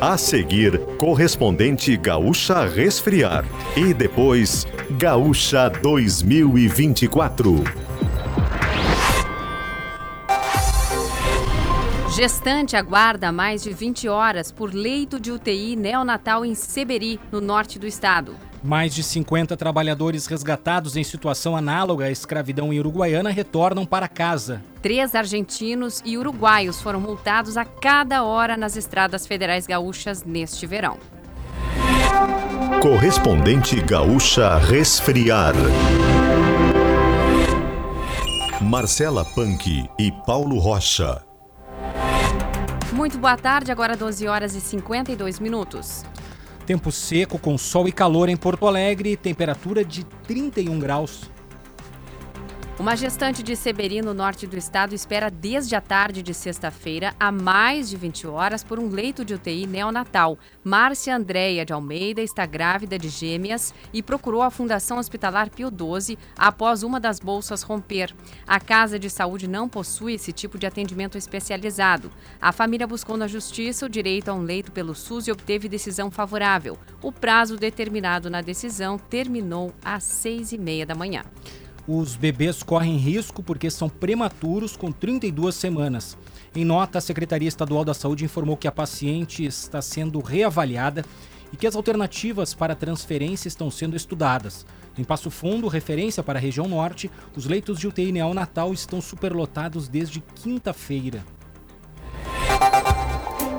A seguir, correspondente Gaúcha Resfriar. E depois, Gaúcha 2024. Gestante aguarda mais de 20 horas por leito de UTI neonatal em Seberi, no norte do estado. Mais de 50 trabalhadores resgatados em situação análoga à escravidão em Uruguaiana retornam para casa. Três argentinos e uruguaios foram multados a cada hora nas estradas federais gaúchas neste verão. Correspondente Gaúcha Resfriar. Marcela Punk e Paulo Rocha. Muito boa tarde, agora 12 horas e 52 minutos. Tempo seco com sol e calor em Porto Alegre, temperatura de 31 graus. Uma gestante de Seberi, no norte do estado, espera desde a tarde de sexta-feira a mais de 20 horas por um leito de UTI neonatal. Márcia Andréia de Almeida está grávida de gêmeas e procurou a Fundação Hospitalar Pio XII após uma das bolsas romper. A Casa de Saúde não possui esse tipo de atendimento especializado. A família buscou na Justiça o direito a um leito pelo SUS e obteve decisão favorável. O prazo determinado na decisão terminou às seis e meia da manhã. Os bebês correm risco porque são prematuros com 32 semanas. Em nota, a Secretaria Estadual da Saúde informou que a paciente está sendo reavaliada e que as alternativas para transferência estão sendo estudadas. Em Passo Fundo, referência para a região norte, os leitos de UTI neonatal estão superlotados desde quinta-feira.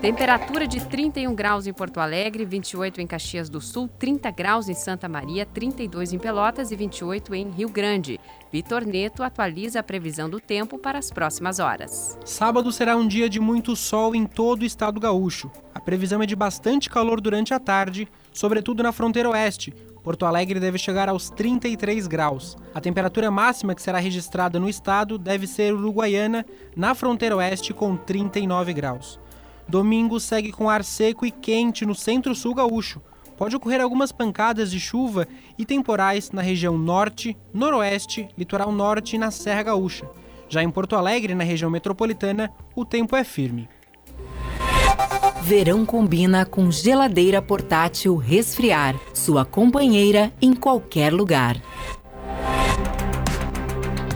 Temperatura de 31 graus em Porto Alegre, 28 em Caxias do Sul, 30 graus em Santa Maria, 32 em Pelotas e 28 em Rio Grande. Vitor Neto atualiza a previsão do tempo para as próximas horas. Sábado será um dia de muito sol em todo o estado gaúcho. A previsão é de bastante calor durante a tarde, sobretudo na fronteira oeste. Porto Alegre deve chegar aos 33 graus. A temperatura máxima que será registrada no estado deve ser Uruguaiana, na fronteira oeste, com 39 graus. Domingo segue com ar seco e quente no centro-sul gaúcho. Pode ocorrer algumas pancadas de chuva e temporais na região norte, noroeste, litoral norte e na Serra Gaúcha. Já em Porto Alegre, na região metropolitana, o tempo é firme. Verão combina com geladeira portátil resfriar, sua companheira em qualquer lugar.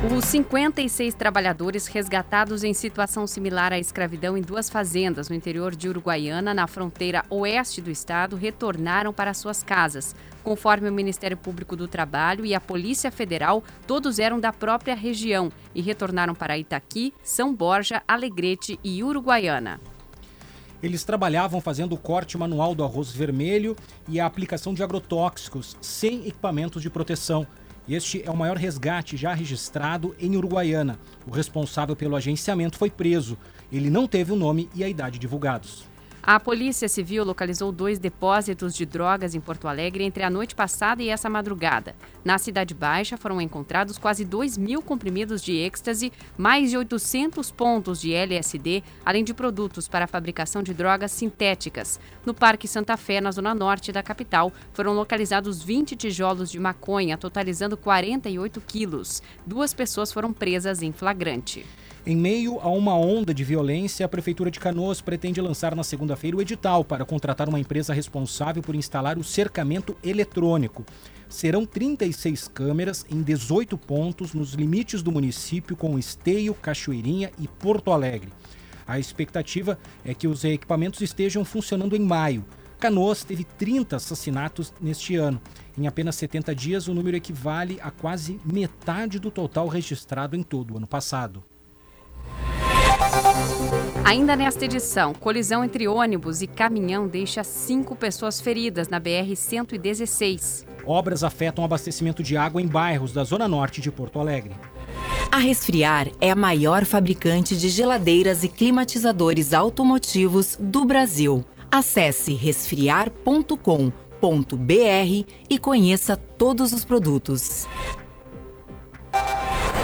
Os 56 trabalhadores resgatados em situação similar à escravidão em duas fazendas no interior de Uruguaiana, na fronteira oeste do estado, retornaram para suas casas. Conforme o Ministério Público do Trabalho e a Polícia Federal, todos eram da própria região e retornaram para Itaqui, São Borja, Alegrete e Uruguaiana. Eles trabalhavam fazendo o corte manual do arroz vermelho e a aplicação de agrotóxicos sem equipamentos de proteção. Este é o maior resgate já registrado em Uruguaiana. O responsável pelo agenciamento foi preso. Ele não teve o nome e a idade divulgados. A Polícia Civil localizou dois depósitos de drogas em Porto Alegre entre a noite passada e essa madrugada. Na Cidade Baixa foram encontrados quase 2 mil comprimidos de êxtase, mais de 800 pontos de LSD, além de produtos para a fabricação de drogas sintéticas. No Parque Santa Fé, na zona norte da capital, foram localizados 20 tijolos de maconha, totalizando 48 quilos. Duas pessoas foram presas em flagrante. Em meio a uma onda de violência, a Prefeitura de Canoas pretende lançar na segunda-feira o edital para contratar uma empresa responsável por instalar o cercamento eletrônico. Serão 36 câmeras em 18 pontos nos limites do município, com Esteio, Cachoeirinha e Porto Alegre. A expectativa é que os equipamentos estejam funcionando em maio. Canoas teve 30 assassinatos neste ano. Em apenas 70 dias, o número equivale a quase metade do total registrado em todo o ano passado. Ainda nesta edição, colisão entre ônibus e caminhão deixa cinco pessoas feridas na BR-116. Obras afetam o abastecimento de água em bairros da Zona Norte de Porto Alegre. A Resfriar é a maior fabricante de geladeiras e climatizadores automotivos do Brasil. Acesse resfriar.com.br e conheça todos os produtos.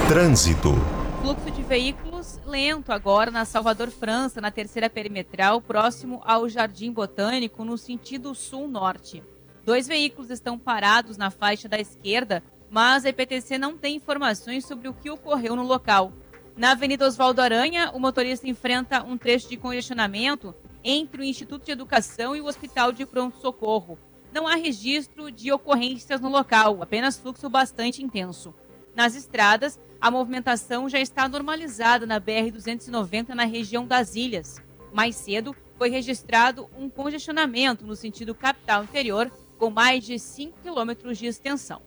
Trânsito. Fluxo de veículos lento agora na Salvador França, na terceira perimetral, próximo ao Jardim Botânico, no sentido sul-norte. Dois veículos estão parados na faixa da esquerda, mas a EPTC não tem informações sobre o que ocorreu no local. Na Avenida Oswaldo Aranha, o motorista enfrenta um trecho de congestionamento entre o Instituto de Educação e o Hospital de Pronto-Socorro. Não há registro de ocorrências no local, apenas fluxo bastante intenso. Nas estradas, a movimentação já está normalizada na BR-290 na região das ilhas. Mais cedo, foi registrado um congestionamento no sentido capital interior, com mais de 5 quilômetros de extensão.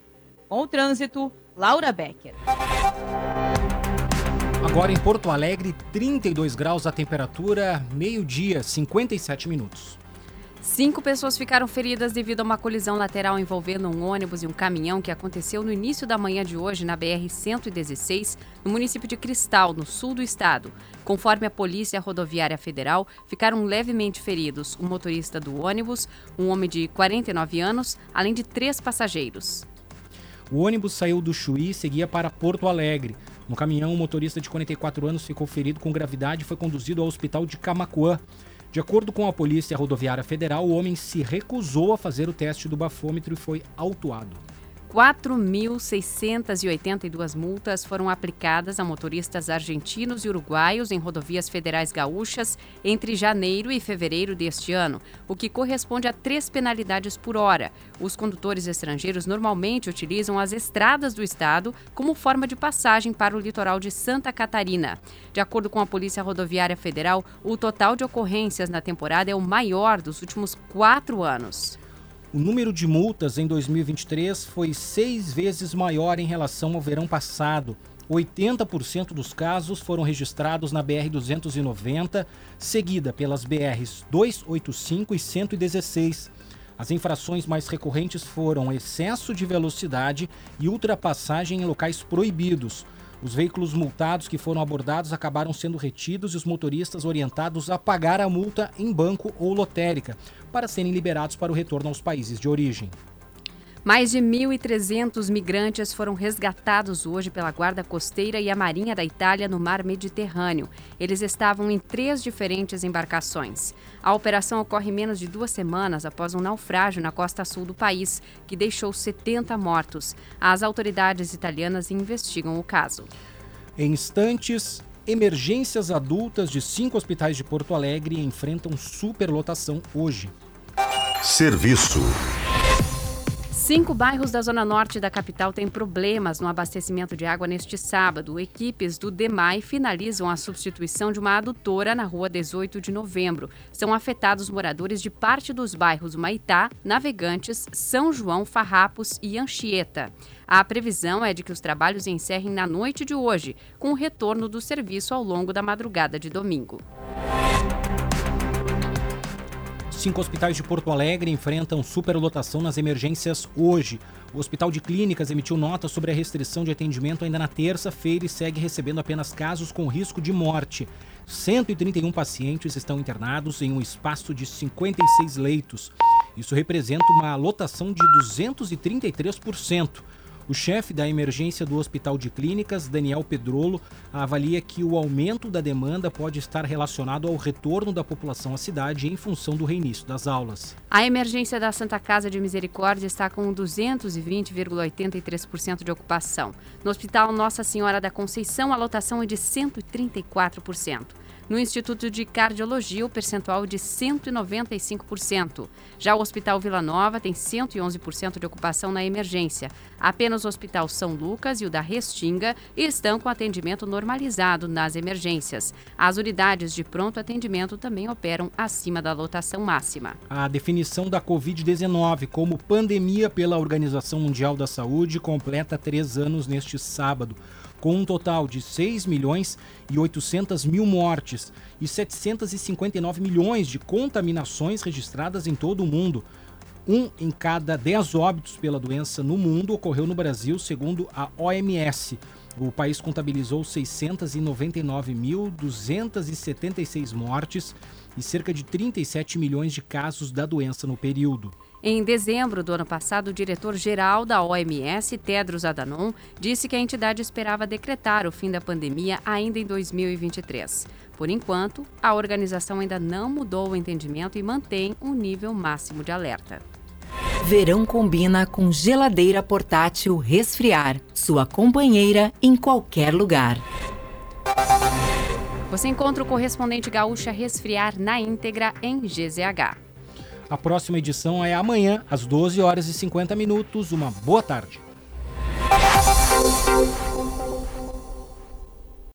Com o trânsito, Laura Becker. Agora em Porto Alegre, 32 graus a temperatura, meio-dia, 57 minutos. Cinco pessoas ficaram feridas devido a uma colisão lateral envolvendo um ônibus e um caminhão que aconteceu no início da manhã de hoje na BR-116, no município de Cristal, no sul do estado. Conforme a Polícia Rodoviária Federal, ficaram levemente feridos o motorista do ônibus, um homem de 49 anos, além de três passageiros. O ônibus saiu do Chuí e seguia para Porto Alegre. No caminhão, o motorista de 44 anos ficou ferido com gravidade e foi conduzido ao hospital de Camacuã. De acordo com a Polícia Rodoviária Federal, o homem se recusou a fazer o teste do bafômetro e foi autuado. 4.682 multas foram aplicadas a motoristas argentinos e uruguaios em rodovias federais gaúchas entre janeiro e fevereiro deste ano, o que corresponde a três penalidades por hora. Os condutores estrangeiros normalmente utilizam as estradas do estado como forma de passagem para o litoral de Santa Catarina. De acordo com a Polícia Rodoviária Federal, o total de ocorrências na temporada é o maior dos últimos quatro anos. O número de multas em 2023 foi seis vezes maior em relação ao verão passado. 80% dos casos foram registrados na BR-290, seguida pelas BRs 285 e 116. As infrações mais recorrentes foram excesso de velocidade e ultrapassagem em locais proibidos. Os veículos multados que foram abordados acabaram sendo retidos e os motoristas orientados a pagar a multa em banco ou lotérica, para serem liberados para o retorno aos países de origem. Mais de 1.300 migrantes foram resgatados hoje pela Guarda Costeira e a Marinha da Itália no mar Mediterrâneo. Eles estavam em três diferentes embarcações. A operação ocorre menos de duas semanas após um naufrágio na costa sul do país, que deixou 70 mortos. As autoridades italianas investigam o caso. Em instantes, emergências adultas de cinco hospitais de Porto Alegre enfrentam superlotação hoje. Serviço. Cinco bairros da zona norte da capital têm problemas no abastecimento de água neste sábado. Equipes do DEMAI finalizam a substituição de uma adutora na rua 18 de novembro. São afetados moradores de parte dos bairros Maitá, Navegantes, São João, Farrapos e Anchieta. A previsão é de que os trabalhos encerrem na noite de hoje, com o retorno do serviço ao longo da madrugada de domingo. Cinco hospitais de Porto Alegre enfrentam superlotação nas emergências hoje. O Hospital de Clínicas emitiu nota sobre a restrição de atendimento ainda na terça-feira e segue recebendo apenas casos com risco de morte. 131 pacientes estão internados em um espaço de 56 leitos. Isso representa uma lotação de 233%. O chefe da emergência do Hospital de Clínicas, Daniel Pedrolo, avalia que o aumento da demanda pode estar relacionado ao retorno da população à cidade em função do reinício das aulas. A emergência da Santa Casa de Misericórdia está com 220,83% de ocupação. No Hospital Nossa Senhora da Conceição, a lotação é de 134%. No Instituto de Cardiologia, o percentual de 195%. Já o Hospital Vila Nova tem 111% de ocupação na emergência. Apenas o Hospital São Lucas e o da Restinga estão com atendimento normalizado nas emergências. As unidades de pronto atendimento também operam acima da lotação máxima. A definição da Covid-19 como pandemia pela Organização Mundial da Saúde completa três anos neste sábado com um total de 6 milhões e 800 mil mortes e 759 milhões de contaminações registradas em todo o mundo. Um em cada 10 óbitos pela doença no mundo ocorreu no Brasil, segundo a OMS. O país contabilizou 699.276 mortes e cerca de 37 milhões de casos da doença no período. Em dezembro do ano passado, o diretor-geral da OMS, Tedros Adhanom, disse que a entidade esperava decretar o fim da pandemia ainda em 2023. Por enquanto, a organização ainda não mudou o entendimento e mantém um nível máximo de alerta. Verão combina com geladeira portátil resfriar, sua companheira em qualquer lugar. Você encontra o correspondente gaúcha resfriar na íntegra em GZH. A próxima edição é amanhã, às 12 horas e 50 minutos. Uma boa tarde.